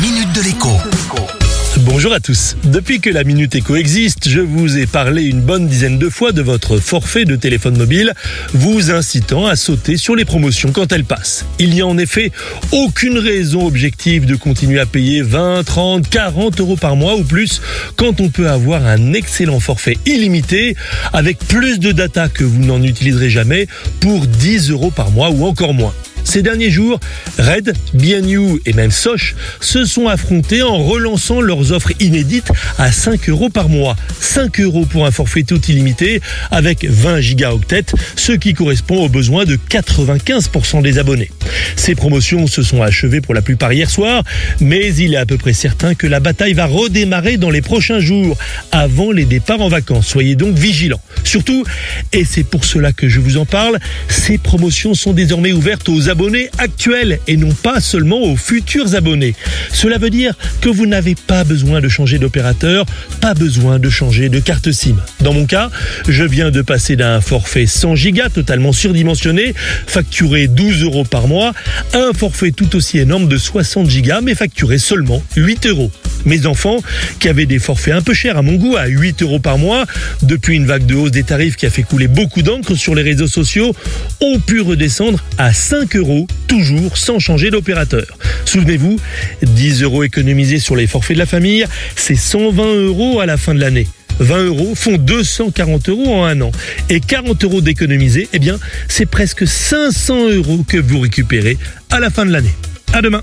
minute de l'écho. Bonjour à tous. Depuis que la Minute Éco existe, je vous ai parlé une bonne dizaine de fois de votre forfait de téléphone mobile, vous incitant à sauter sur les promotions quand elles passent. Il n'y a en effet aucune raison objective de continuer à payer 20, 30, 40 euros par mois ou plus quand on peut avoir un excellent forfait illimité avec plus de data que vous n'en utiliserez jamais pour 10 euros par mois ou encore moins. Ces derniers jours, Red, BNU et même Soch se sont affrontés en relançant leurs offres inédites à 5 euros par mois. 5 euros pour un forfait tout illimité avec 20 gigaoctets, ce qui correspond aux besoins de 95% des abonnés. Ces promotions se sont achevées pour la plupart hier soir, mais il est à peu près certain que la bataille va redémarrer dans les prochains jours, avant les départs en vacances. Soyez donc vigilants. Surtout, et c'est pour cela que je vous en parle, ces promotions sont désormais ouvertes aux abonnés actuels et non pas seulement aux futurs abonnés. Cela veut dire que vous n'avez pas besoin de changer d'opérateur, pas besoin de changer de carte SIM. Dans mon cas, je viens de passer d'un forfait 100 Go totalement surdimensionné, facturé 12 euros par mois, à un forfait tout aussi énorme de 60 Go mais facturé seulement 8 euros. Mes enfants, qui avaient des forfaits un peu chers à mon goût, à 8 euros par mois, depuis une vague de hausse des tarifs qui a fait couler beaucoup d'encre sur les réseaux sociaux, ont pu redescendre à 5 euros, toujours sans changer d'opérateur. Souvenez-vous, 10 euros économisés sur les forfaits de la famille, c'est 120 euros à la fin de l'année. 20 euros font 240 euros en un an. Et 40 euros d'économisés, eh bien, c'est presque 500 euros que vous récupérez à la fin de l'année. À demain.